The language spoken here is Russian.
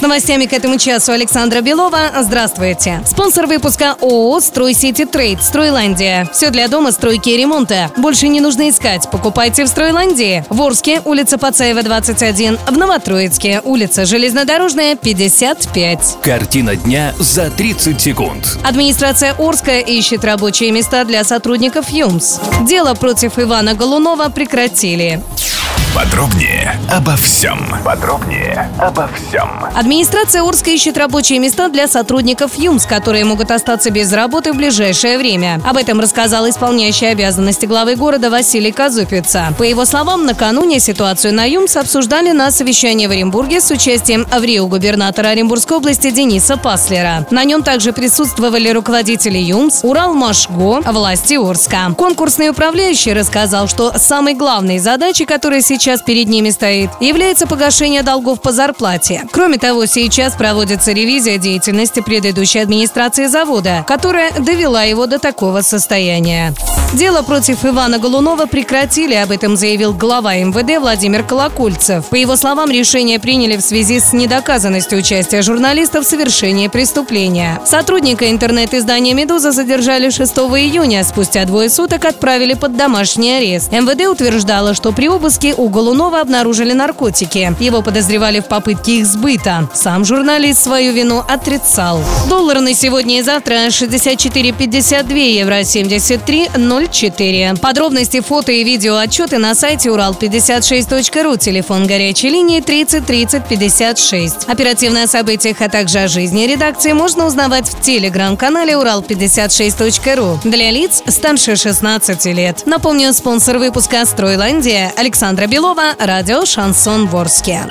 С новостями к этому часу Александра Белова. Здравствуйте. Спонсор выпуска ООО «Стройсити Трейд» «Стройландия». Все для дома, стройки и ремонта. Больше не нужно искать. Покупайте в «Стройландии». В Орске, улица Пацаева, 21. В Новотроицке, улица Железнодорожная, 55. Картина дня за 30 секунд. Администрация Орска ищет рабочие места для сотрудников ЮМС. Дело против Ивана Голунова прекратили. Подробнее обо всем. Подробнее обо всем. Администрация Орска ищет рабочие места для сотрудников ЮМС, которые могут остаться без работы в ближайшее время. Об этом рассказал исполняющий обязанности главы города Василий Казупица. По его словам, накануне ситуацию на ЮМС обсуждали на совещании в Оренбурге с участием аврио губернатора Оренбургской области Дениса Паслера. На нем также присутствовали руководители ЮМС, Уралмашго, власти Орска. Конкурсный управляющий рассказал, что самой главной задачей, которая сейчас перед ними стоит, является погашение долгов по зарплате. Кроме того, сейчас проводится ревизия деятельности предыдущей администрации завода, которая довела его до такого состояния. Дело против Ивана Голунова прекратили, об этом заявил глава МВД Владимир Колокольцев. По его словам, решение приняли в связи с недоказанностью участия журналистов в совершении преступления. Сотрудника интернет-издания «Медуза» задержали 6 июня, спустя двое суток отправили под домашний арест. МВД утверждало, что при обыске у Голунова обнаружили наркотики. Его подозревали в попытке их сбыта. Сам журналист свою вину отрицал. Доллар на сегодня и завтра 64,52 евро 73,04. Подробности, фото и видео отчеты на сайте урал56.ру. Телефон горячей линии 30 30 56. Оперативные о событиях, а также о жизни редакции можно узнавать в телеграм-канале урал56.ру для лиц старше 16 лет. Напомню, спонсор выпуска «Стройландия» Александра Белова, радио «Шансон Ворске».